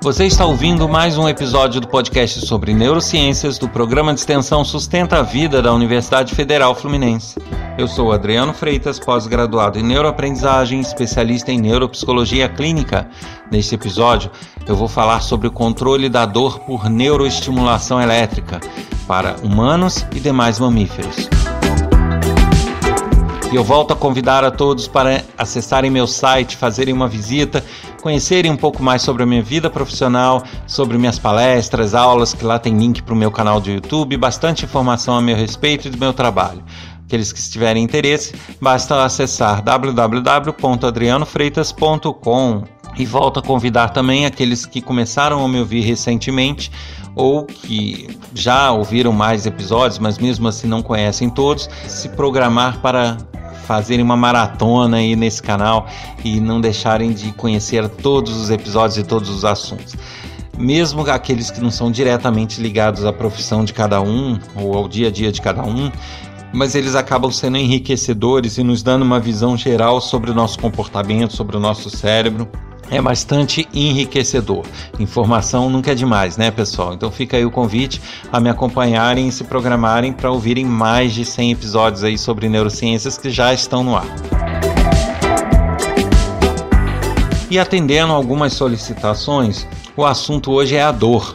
Você está ouvindo mais um episódio do podcast sobre neurociências do programa de extensão Sustenta a Vida da Universidade Federal Fluminense. Eu sou Adriano Freitas, pós-graduado em neuroaprendizagem, especialista em neuropsicologia clínica. Neste episódio, eu vou falar sobre o controle da dor por neuroestimulação elétrica para humanos e demais mamíferos. E eu volto a convidar a todos para acessarem meu site, fazerem uma visita, conhecerem um pouco mais sobre a minha vida profissional, sobre minhas palestras, aulas, que lá tem link para o meu canal do YouTube, bastante informação a meu respeito e do meu trabalho. Aqueles que tiverem interesse, basta acessar www.adrianofreitas.com e volto a convidar também aqueles que começaram a me ouvir recentemente ou que já ouviram mais episódios, mas mesmo assim não conhecem todos, se programar para fazerem uma maratona aí nesse canal e não deixarem de conhecer todos os episódios e todos os assuntos. Mesmo aqueles que não são diretamente ligados à profissão de cada um ou ao dia a dia de cada um, mas eles acabam sendo enriquecedores e nos dando uma visão geral sobre o nosso comportamento, sobre o nosso cérebro é bastante enriquecedor. Informação nunca é demais, né, pessoal? Então fica aí o convite a me acompanharem e se programarem para ouvirem mais de 100 episódios aí sobre neurociências que já estão no ar. E atendendo algumas solicitações, o assunto hoje é a dor,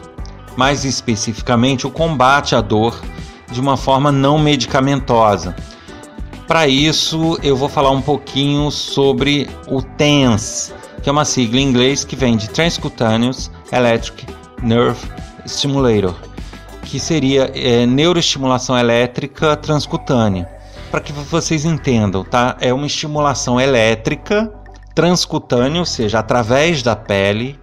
mais especificamente o combate à dor de uma forma não medicamentosa. Para isso, eu vou falar um pouquinho sobre o TENS, que é uma sigla em inglês que vem de Transcutaneous Electric Nerve Stimulator, que seria é, neuroestimulação elétrica transcutânea. Para que vocês entendam, tá? É uma estimulação elétrica transcutânea, ou seja, através da pele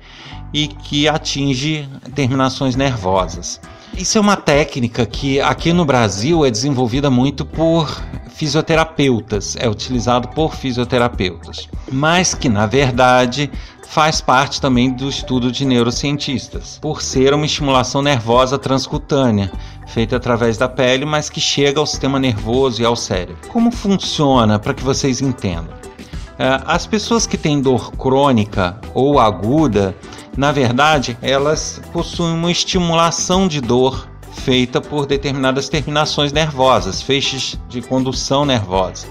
e que atinge terminações nervosas. Isso é uma técnica que aqui no Brasil é desenvolvida muito por fisioterapeutas, é utilizado por fisioterapeutas, mas que na verdade faz parte também do estudo de neurocientistas, por ser uma estimulação nervosa transcutânea, feita através da pele, mas que chega ao sistema nervoso e ao cérebro. Como funciona para que vocês entendam? É, as pessoas que têm dor crônica ou aguda, na verdade, elas possuem uma estimulação de dor feita por determinadas terminações nervosas, feixes de condução nervosa.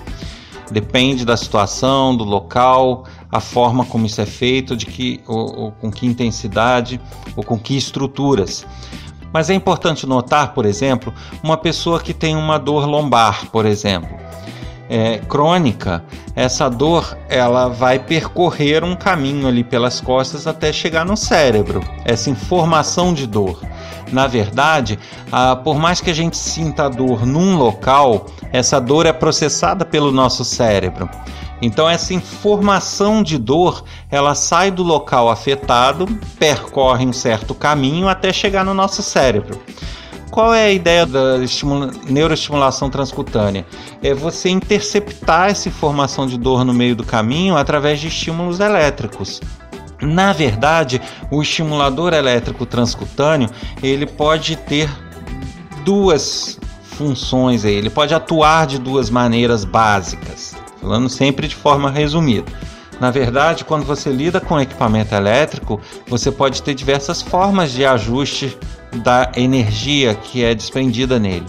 Depende da situação, do local, a forma como isso é feito, de que, ou, ou com que intensidade ou com que estruturas. Mas é importante notar, por exemplo, uma pessoa que tem uma dor lombar, por exemplo, é, crônica, essa dor ela vai percorrer um caminho ali pelas costas até chegar no cérebro. Essa informação de dor. Na verdade, ah, por mais que a gente sinta a dor num local, essa dor é processada pelo nosso cérebro. Então essa informação de dor, ela sai do local afetado, percorre um certo caminho até chegar no nosso cérebro. Qual é a ideia da neuroestimulação transcutânea? É você interceptar essa informação de dor no meio do caminho através de estímulos elétricos. Na verdade, o estimulador elétrico transcutâneo ele pode ter duas funções aí. Ele pode atuar de duas maneiras básicas, falando sempre de forma resumida. Na verdade, quando você lida com equipamento elétrico, você pode ter diversas formas de ajuste da energia que é desprendida nele.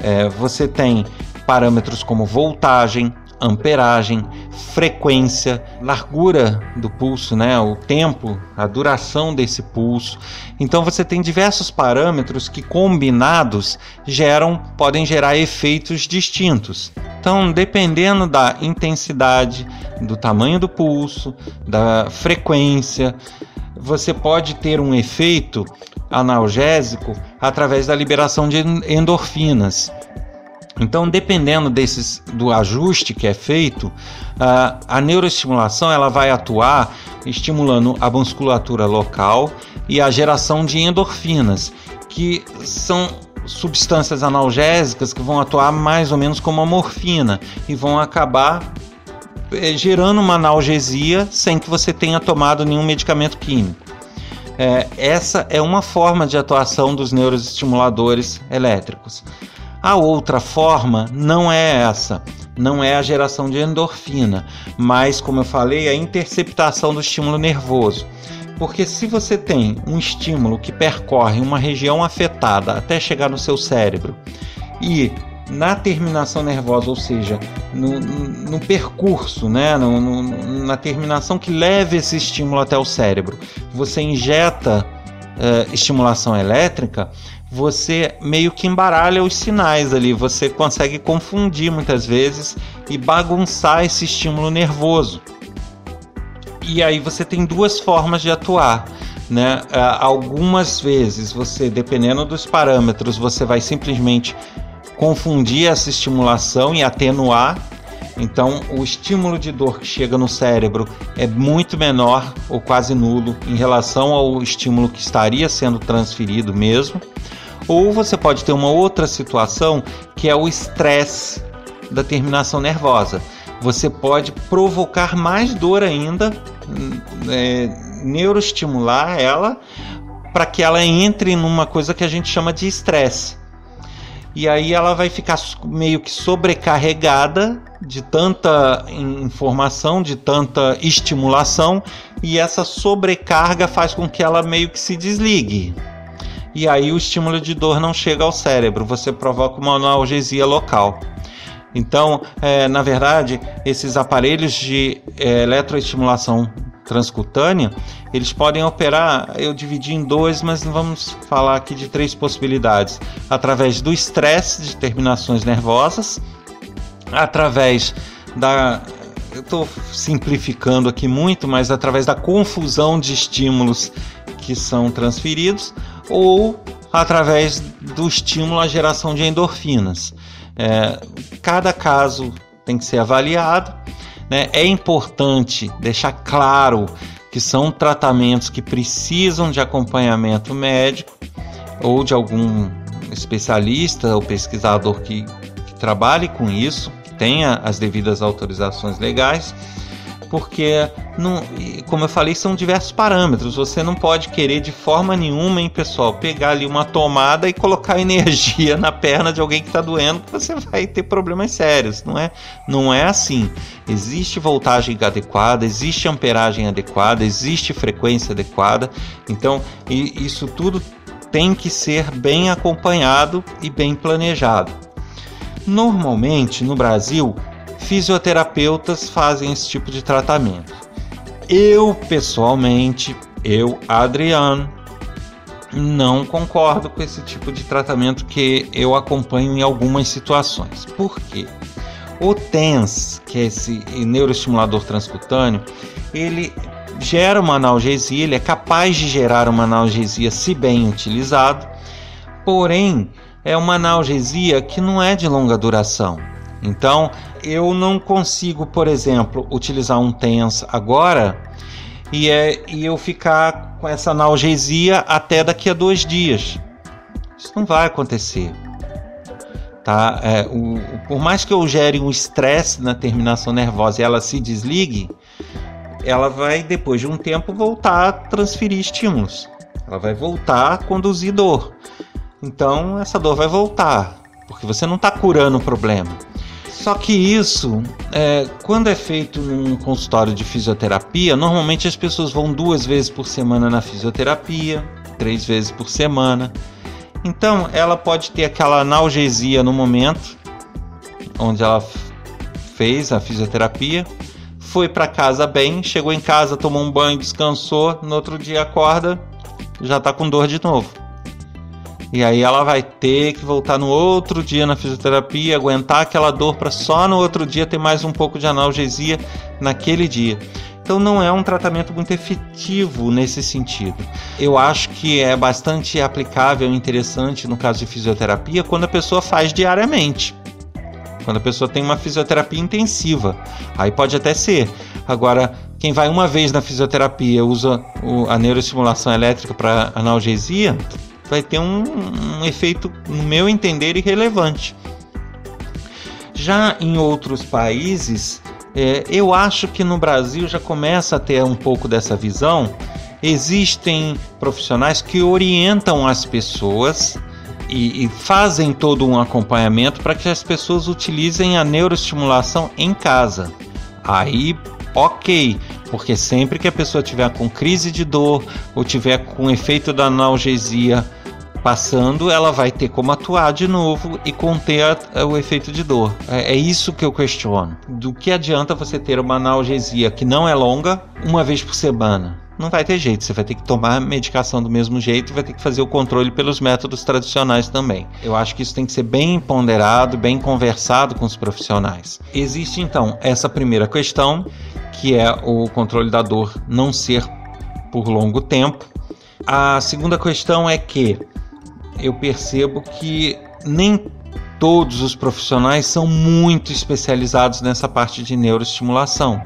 É, você tem parâmetros como voltagem, amperagem, frequência, largura do pulso, né, o tempo, a duração desse pulso. Então você tem diversos parâmetros que combinados geram, podem gerar efeitos distintos. Então, dependendo da intensidade, do tamanho do pulso, da frequência, você pode ter um efeito analgésico através da liberação de endorfinas. Então, dependendo desses, do ajuste que é feito, a, neuroestimulação ela vai atuar estimulando a musculatura local e a geração de endorfinas, que são substâncias analgésicas que vão atuar mais ou menos como a morfina e vão acabar é, gerando uma analgesia sem que você tenha tomado nenhum medicamento químico. É, essa é uma forma de atuação dos neuroestimuladores elétricos. A outra forma não é essa, não é a geração de endorfina, mas, como eu falei, a interceptação do estímulo nervoso. Porque se você tem um estímulo que percorre uma região afetada até chegar no seu cérebro e na terminação nervosa, ou seja, no, no percurso, né, no, no, na terminação que leva esse estímulo até o cérebro, você injeta uh, estimulação elétrica, você meio que embaralha os sinais ali, você consegue confundir muitas vezes e bagunçar esse estímulo nervoso. E aí você tem duas formas de atuar. Né? Algumas vezes você, dependendo dos parâmetros, você vai simplesmente confundir essa estimulação e atenuar. Então, o estímulo de dor que chega no cérebro é muito menor ou quase nulo em relação ao estímulo que estaria sendo transferido mesmo. Ou você pode ter uma outra situação que é o estresse da terminação nervosa. Você pode provocar mais dor ainda, é, neuroestimular ela para que ela entre numa coisa que a gente chama de estresse. E aí ela vai ficar meio que sobrecarregada de tanta informação, de tanta estimulação, e essa sobrecarga faz com que ela meio que se desligue e aí o estímulo de dor não chega ao cérebro, você provoca uma analgesia local. Então, é, na verdade, esses aparelhos de é, eletroestimulação transcutânea, eles podem operar, eu dividi em dois, mas vamos falar aqui de três possibilidades. Através do estresse de terminações nervosas, através da eu estou simplificando aqui muito, mas através da confusão de estímulos que são transferidos, ou através do estímulo à geração de endorfinas. É, cada caso tem que ser avaliado. Né? É importante deixar claro que são tratamentos que precisam de acompanhamento médico ou de algum especialista ou pesquisador que, que trabalhe com isso, que tenha as devidas autorizações legais porque, não, como eu falei, são diversos parâmetros. Você não pode querer de forma nenhuma, hein, pessoal, pegar ali uma tomada e colocar energia na perna de alguém que está doendo, que você vai ter problemas sérios. Não é, não é assim. Existe voltagem adequada, existe amperagem adequada, existe frequência adequada. Então, isso tudo tem que ser bem acompanhado e bem planejado. Normalmente, no Brasil, fisioterapeutas fazem esse tipo de tratamento. Eu, pessoalmente, eu, Adriano, não concordo com esse tipo de tratamento que eu acompanho em algumas situações. Por quê? O TENS, que é esse neuroestimulador transcutâneo, ele gera uma analgesia, ele é capaz de gerar uma analgesia se bem utilizado, porém é uma analgesia que não é de longa duração. Então, eu não consigo, por exemplo, utilizar um TENS agora e, é, e eu ficar com essa analgesia até daqui a dois dias. Isso não vai acontecer. Tá? É, o, por mais que eu gere um estresse na terminação nervosa e ela se desligue, ela vai, depois de um tempo, voltar a transferir estímulos. Ela vai voltar a conduzir dor. Então, essa dor vai voltar, porque você não está curando o problema. Só que isso, é, quando é feito num consultório de fisioterapia, normalmente as pessoas vão duas vezes por semana na fisioterapia, três vezes por semana. Então ela pode ter aquela analgesia no momento onde ela fez a fisioterapia, foi para casa bem, chegou em casa, tomou um banho, descansou, no outro dia acorda, já está com dor de novo. E aí ela vai ter que voltar no outro dia na fisioterapia, aguentar aquela dor para só no outro dia ter mais um pouco de analgesia naquele dia. Então não é um tratamento muito efetivo nesse sentido. Eu acho que é bastante aplicável e interessante no caso de fisioterapia quando a pessoa faz diariamente. Quando a pessoa tem uma fisioterapia intensiva. Aí pode até ser. Agora, quem vai uma vez na fisioterapia usa a neuroestimulação elétrica para analgesia, vai ter um, um efeito, no meu entender, irrelevante. Já em outros países, é, eu acho que no Brasil já começa a ter um pouco dessa visão. Existem profissionais que orientam as pessoas e, e fazem todo um acompanhamento para que as pessoas utilizem a neuroestimulação em casa. Aí ok, porque sempre que a pessoa tiver com crise de dor ou tiver com efeito da analgesia passando, ela vai ter como atuar de novo e conter a, a, o efeito de dor. É, é, isso que eu questiono. Do que adianta você ter uma analgesia que não é longa uma vez por semana? Não vai ter jeito, você vai ter que tomar medicação do mesmo jeito vai ter que fazer o controle pelos métodos tradicionais também. Eu acho que isso tem que ser bem ponderado, bem conversado com os profissionais. Existe então essa primeira questão, que é o controle da dor não ser por longo tempo. A segunda questão é que eu percebo que nem todos os profissionais são muito especializados nessa parte de neuroestimulação.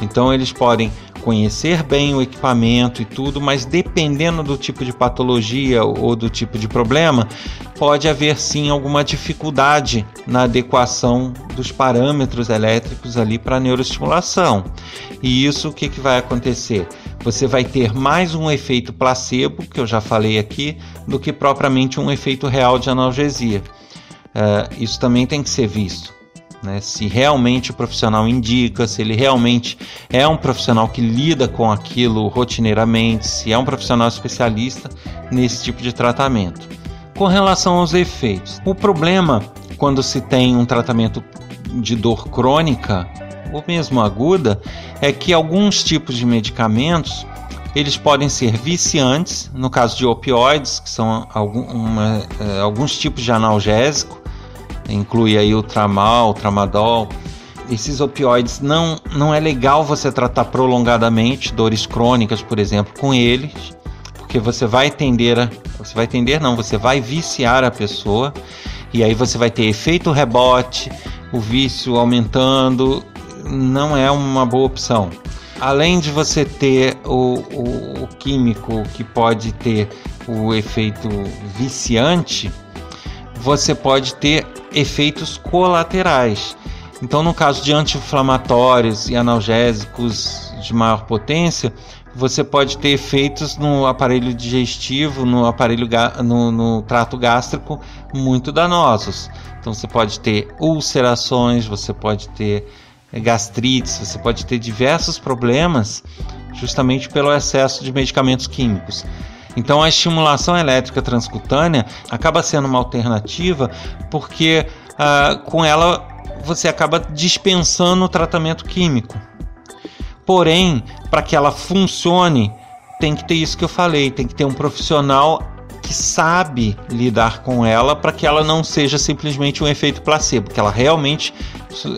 Então eles podem conhecer bem o equipamento e tudo, mas dependendo do tipo de patologia ou do tipo de problema, pode haver sim alguma dificuldade na adequação dos parâmetros elétricos ali para a neuroestimulação. E isso o que, que vai acontecer? Você vai ter mais um efeito placebo, que eu já falei aqui, do que propriamente um efeito real de analgesia. Uh, isso também tem que ser visto. Né? Se realmente o profissional indica, se ele realmente é um profissional que lida com aquilo rotineiramente, se é um profissional especialista nesse tipo de tratamento. Com relação aos efeitos, o problema quando se tem um tratamento de dor crônica ou mesmo aguda é que alguns tipos de medicamentos eles podem ser viciantes, no caso de opioides, que são algum, uma, uh, alguns tipos de analgésico, inclui aí o tramal, o tramadol. Esses opioides não, não é legal você tratar prolongadamente dores crônicas, por exemplo, com eles, porque você vai tender a, você vai tender não, você vai viciar a pessoa e aí você vai ter efeito rebote, o vício aumentando, não é uma boa opção. Além de você ter o, o, o químico que pode ter o efeito viciante, você pode ter efeitos colaterais. Então, no caso de anti-inflamatórios e analgésicos de maior potência, você pode ter efeitos no aparelho digestivo, no aparelho no, no trato gástrico muito danosos. Então, você pode ter ulcerações, você pode ter gastrites, você pode ter diversos problemas justamente pelo excesso de medicamentos químicos. Então a estimulação elétrica transcutânea acaba sendo uma alternativa porque uh, com ela você acaba dispensando o tratamento químico. Porém, para que ela funcione, tem que ter isso que eu falei, tem que ter um profissional que sabe lidar com ela para que ela não seja simplesmente um efeito placebo, que ela realmente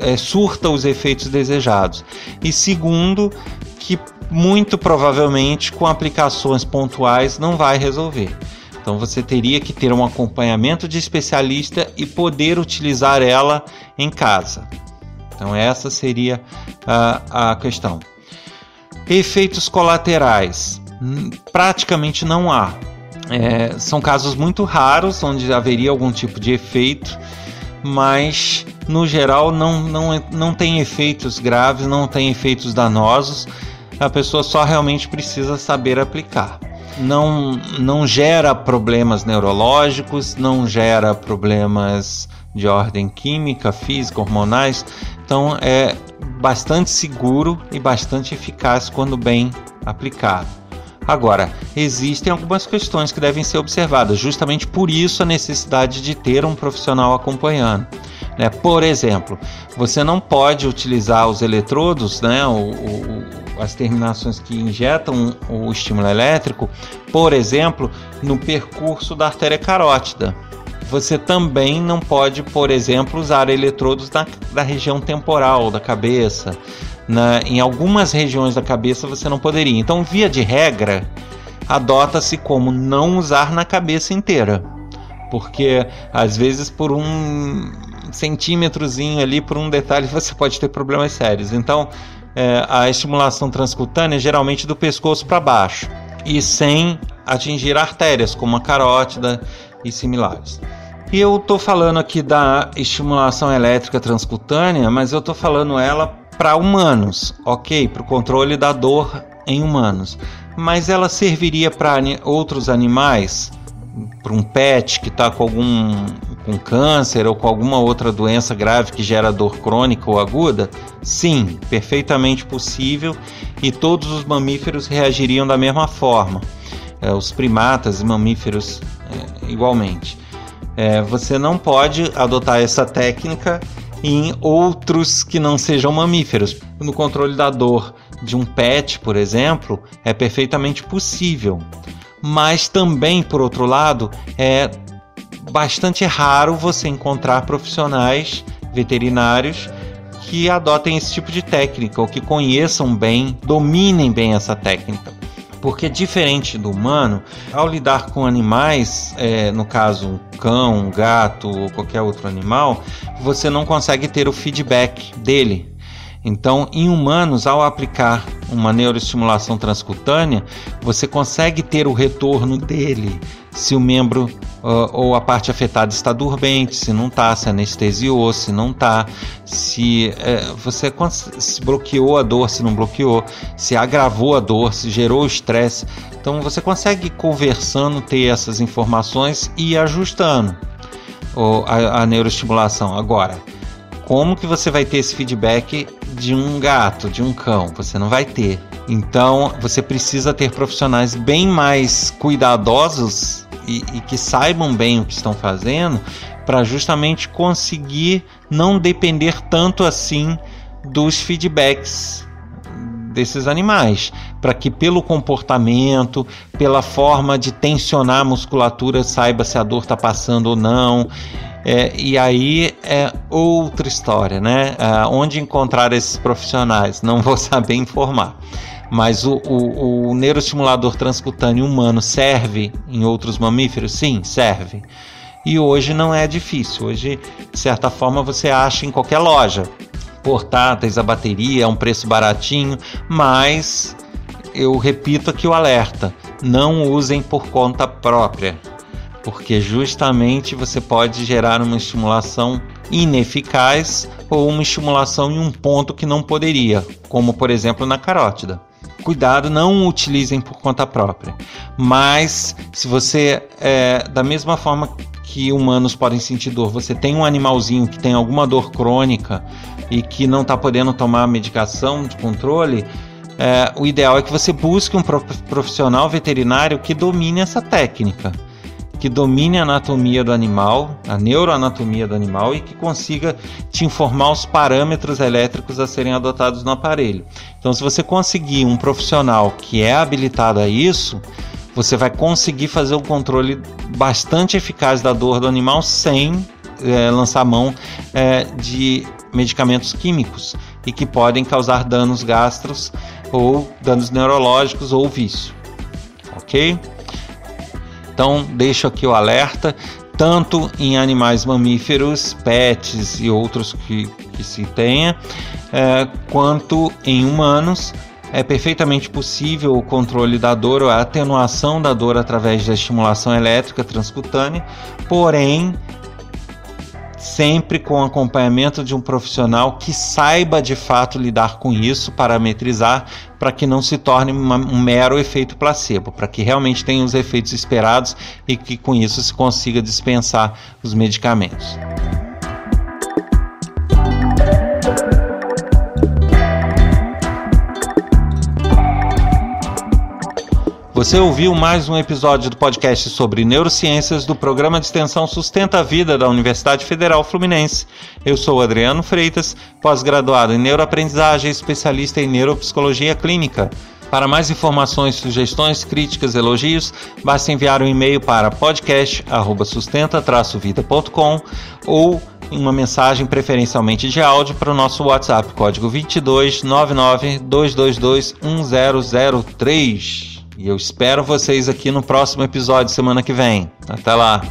é, surta os efeitos desejados. E segundo, que muito provavelmente com aplicações pontuais não vai resolver. Então você teria que ter um acompanhamento de especialista e poder utilizar ela em casa. Então essa seria a, a questão. Efeitos colaterais praticamente não há. É, são casos muito raros onde haveria algum tipo de efeito, mas no geral não, não, não tem efeitos graves, não tem efeitos danosos a pessoa só realmente precisa saber aplicar. Não, não gera problemas neurológicos, não gera problemas de ordem química, física, hormonais. Então é bastante seguro e bastante eficaz quando bem aplicado. Agora, existem algumas questões que devem ser observadas, justamente por isso a necessidade de ter um profissional acompanhando. Né? Por exemplo, você não pode utilizar os eletrodos, né? o, o, as terminações que injetam o estímulo elétrico, por exemplo, no percurso da artéria carótida. Você também não pode, por exemplo, usar eletrodos na, da região temporal da cabeça. Na, em algumas regiões da cabeça você não poderia. Então, via de regra, adota-se como não usar na cabeça inteira. Porque às vezes por um centímetrozinho ali, por um detalhe, você pode ter problemas sérios. Então, é, a estimulação transcutânea geralmente do pescoço para baixo e sem atingir artérias como a carótida e similares. E eu estou falando aqui da estimulação elétrica transcutânea, mas eu estou falando ela para humanos, ok? Para o controle da dor em humanos. Mas ela serviria para outros animais, para um pet que está com algum com câncer ou com alguma outra doença grave que gera dor crônica ou aguda? Sim, perfeitamente possível e todos os mamíferos reagiriam da mesma forma. É, os primatas e mamíferos é, igualmente. É, você não pode adotar essa técnica em outros que não sejam mamíferos. No controle da dor de um pet, por exemplo, é perfeitamente possível. Mas também, por outro lado, é bastante raro você encontrar profissionais veterinários que adotem esse tipo de técnica ou que conheçam bem, dominem bem essa técnica. Porque diferente do humano, ao lidar com animais, é, no caso um cão, um gato ou qualquer outro animal, você não consegue ter o feedback dele. Então, em humanos, ao aplicar uma neuroestimulação transcutânea, você consegue ter o retorno dele se o membro uh, ou a parte afetada está dormente, se não está, se anestesiou, se não está, se uh, você se bloqueou a dor, se não bloqueou, se agravou a dor, se gerou estresse. Então você consegue conversando ter essas informações e ajustando uh, a, a neuroestimulação. Agora, como que você vai ter esse feedback de um gato, de um cão? Você não vai ter. Então você precisa ter profissionais bem mais cuidadosos e, e que saibam bem o que estão fazendo para justamente conseguir não depender tanto assim dos feedbacks desses animais, para que pelo comportamento, pela forma de tensionar a musculatura, saiba se a dor está passando ou não. É, e aí é outra história, né? É, onde encontrar esses profissionais? Não vou saber informar. Mas o, o, o neuroestimulador transcutâneo humano serve em outros mamíferos? Sim, serve. E hoje não é difícil. Hoje, de certa forma, você acha em qualquer loja. Portáteis, a bateria, é um preço baratinho, mas eu repito aqui o alerta: não usem por conta própria porque justamente você pode gerar uma estimulação ineficaz ou uma estimulação em um ponto que não poderia, como por exemplo na carótida. Cuidado, não utilizem por conta própria. Mas se você, é, da mesma forma que humanos podem sentir dor, você tem um animalzinho que tem alguma dor crônica e que não está podendo tomar medicação de controle, é, o ideal é que você busque um profissional veterinário que domine essa técnica que domine a anatomia do animal, a neuroanatomia do animal e que consiga te informar os parâmetros elétricos a serem adotados no aparelho. Então, se você conseguir um profissional que é habilitado a isso, você vai conseguir fazer um controle bastante eficaz da dor do animal sem é, lançar mão é, de medicamentos químicos e que podem causar danos gastros ou danos neurológicos ou vício. Ok? Então, deixo aqui o alerta, tanto em animais mamíferos, pets e outros que, que se tenha, é, quanto em humanos. É perfeitamente possível o controle da dor ou a atenuação da dor através da estimulação elétrica transcutânea, porém sempre com acompanhamento de um profissional que saiba de fato lidar com isso, parametrizar, para que não se torne uma, um mero efeito placebo, para que realmente tenha os efeitos esperados e que com isso se consiga dispensar os medicamentos. Você ouviu mais um episódio do podcast sobre neurociências do programa de extensão Sustenta a Vida da Universidade Federal Fluminense. Eu sou Adriano Freitas, pós-graduado em neuroaprendizagem, especialista em neuropsicologia clínica. Para mais informações, sugestões, críticas, elogios, basta enviar um e-mail para podcast@sustenta-vida.com ou uma mensagem preferencialmente de áudio para o nosso WhatsApp, código 22 99 222 1003. E eu espero vocês aqui no próximo episódio semana que vem. Até lá!